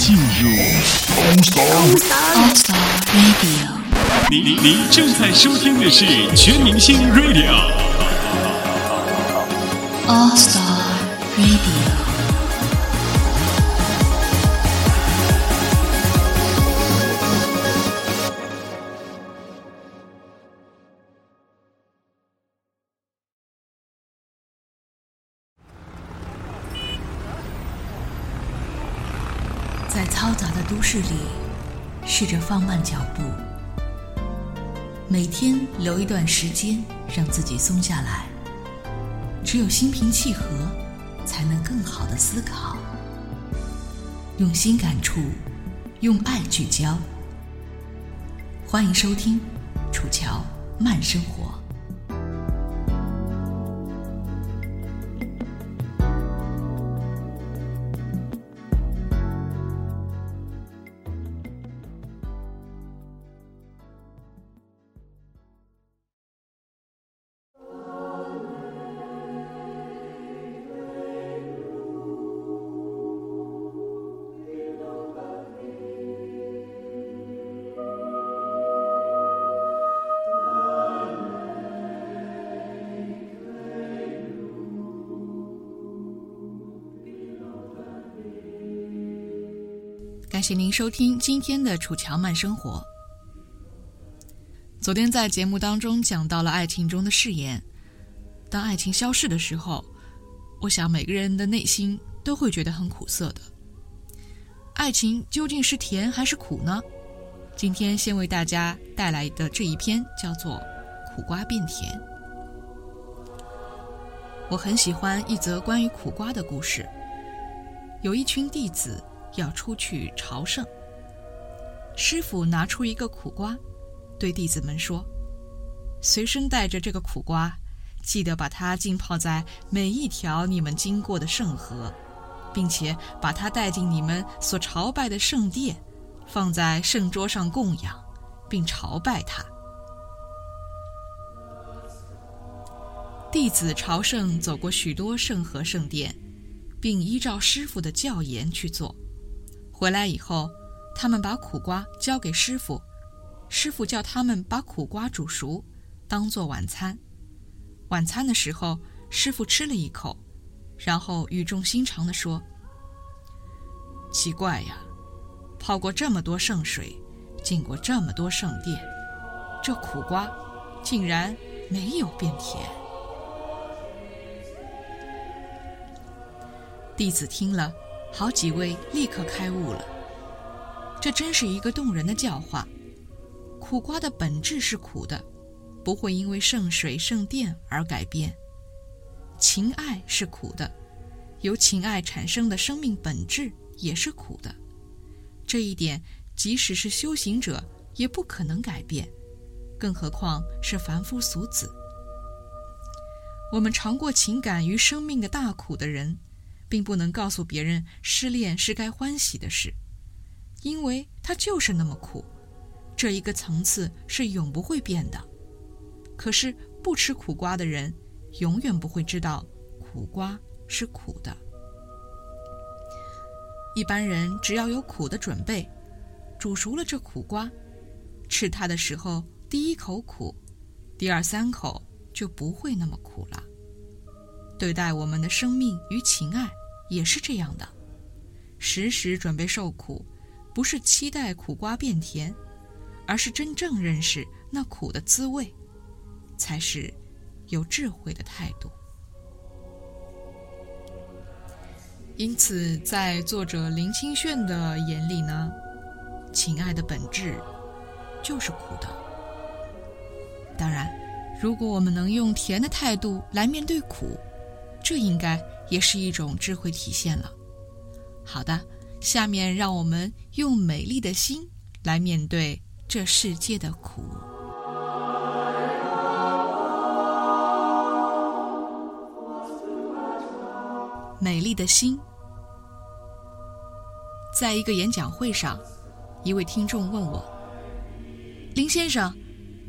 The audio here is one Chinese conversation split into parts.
进入 All Star Radio。您您您正在收听的是全明星 Radio。All Star Radio。在嘈杂的都市里，试着放慢脚步，每天留一段时间让自己松下来。只有心平气和，才能更好的思考。用心感触，用爱聚焦。欢迎收听《楚乔慢生活》。感谢您收听今天的《楚乔慢生活》。昨天在节目当中讲到了爱情中的誓言，当爱情消逝的时候，我想每个人的内心都会觉得很苦涩的。爱情究竟是甜还是苦呢？今天先为大家带来的这一篇叫做《苦瓜变甜》。我很喜欢一则关于苦瓜的故事，有一群弟子。要出去朝圣，师傅拿出一个苦瓜，对弟子们说：“随身带着这个苦瓜，记得把它浸泡在每一条你们经过的圣河，并且把它带进你们所朝拜的圣殿，放在圣桌上供养，并朝拜它。”弟子朝圣走过许多圣河圣殿，并依照师傅的教言去做。回来以后，他们把苦瓜交给师傅，师傅叫他们把苦瓜煮熟，当做晚餐。晚餐的时候，师傅吃了一口，然后语重心长地说：“奇怪呀，泡过这么多圣水，进过这么多圣殿，这苦瓜竟然没有变甜。”弟子听了。好几位立刻开悟了，这真是一个动人的教化。苦瓜的本质是苦的，不会因为圣水圣殿而改变。情爱是苦的，由情爱产生的生命本质也是苦的。这一点，即使是修行者也不可能改变，更何况是凡夫俗子。我们尝过情感与生命的大苦的人。并不能告诉别人失恋是该欢喜的事，因为它就是那么苦，这一个层次是永不会变的。可是不吃苦瓜的人，永远不会知道苦瓜是苦的。一般人只要有苦的准备，煮熟了这苦瓜，吃它的时候第一口苦，第二三口就不会那么苦了。对待我们的生命与情爱。也是这样的，时时准备受苦，不是期待苦瓜变甜，而是真正认识那苦的滋味，才是有智慧的态度。因此，在作者林清炫的眼里呢，情爱的本质就是苦的。当然，如果我们能用甜的态度来面对苦，这应该。也是一种智慧体现了。好的，下面让我们用美丽的心来面对这世界的苦。美丽的心。在一个演讲会上，一位听众问我：“林先生，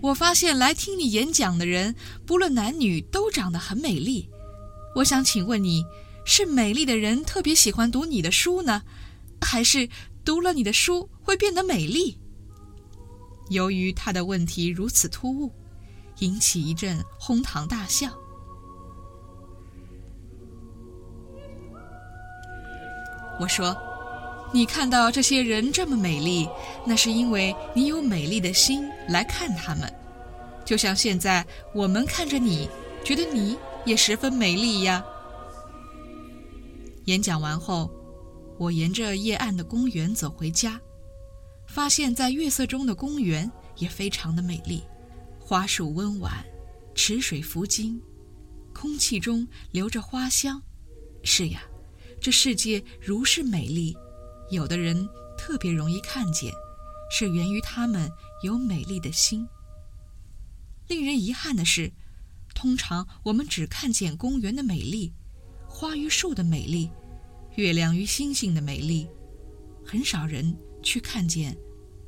我发现来听你演讲的人，不论男女，都长得很美丽。我想请问你，是美丽的人特别喜欢读你的书呢，还是读了你的书会变得美丽。由于他的问题如此突兀，引起一阵哄堂大笑。我说：“你看到这些人这么美丽，那是因为你有美丽的心来看他们，就像现在我们看着你，觉得你也十分美丽呀。”演讲完后，我沿着夜暗的公园走回家，发现，在月色中的公园也非常的美丽，花树温婉，池水浮金，空气中留着花香。是呀，这世界如是美丽，有的人特别容易看见，是源于他们有美丽的心。令人遗憾的是，通常我们只看见公园的美丽。花与树的美丽，月亮与星星的美丽，很少人去看见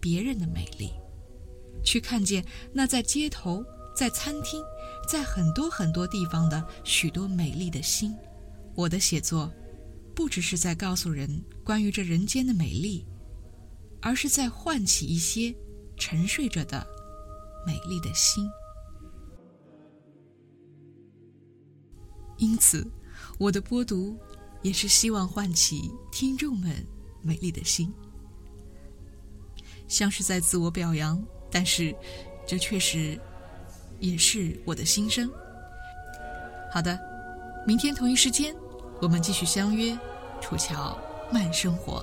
别人的美丽，去看见那在街头、在餐厅、在很多很多地方的许多美丽的心。我的写作，不只是在告诉人关于这人间的美丽，而是在唤起一些沉睡着的美丽的心。因此。我的播读，也是希望唤起听众们美丽的心，像是在自我表扬，但是这确实也是我的心声。好的，明天同一时间，我们继续相约楚乔慢生活。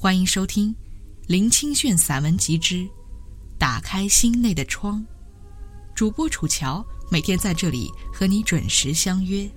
欢迎收听。林清炫散文集之《打开心内的窗》，主播楚乔每天在这里和你准时相约。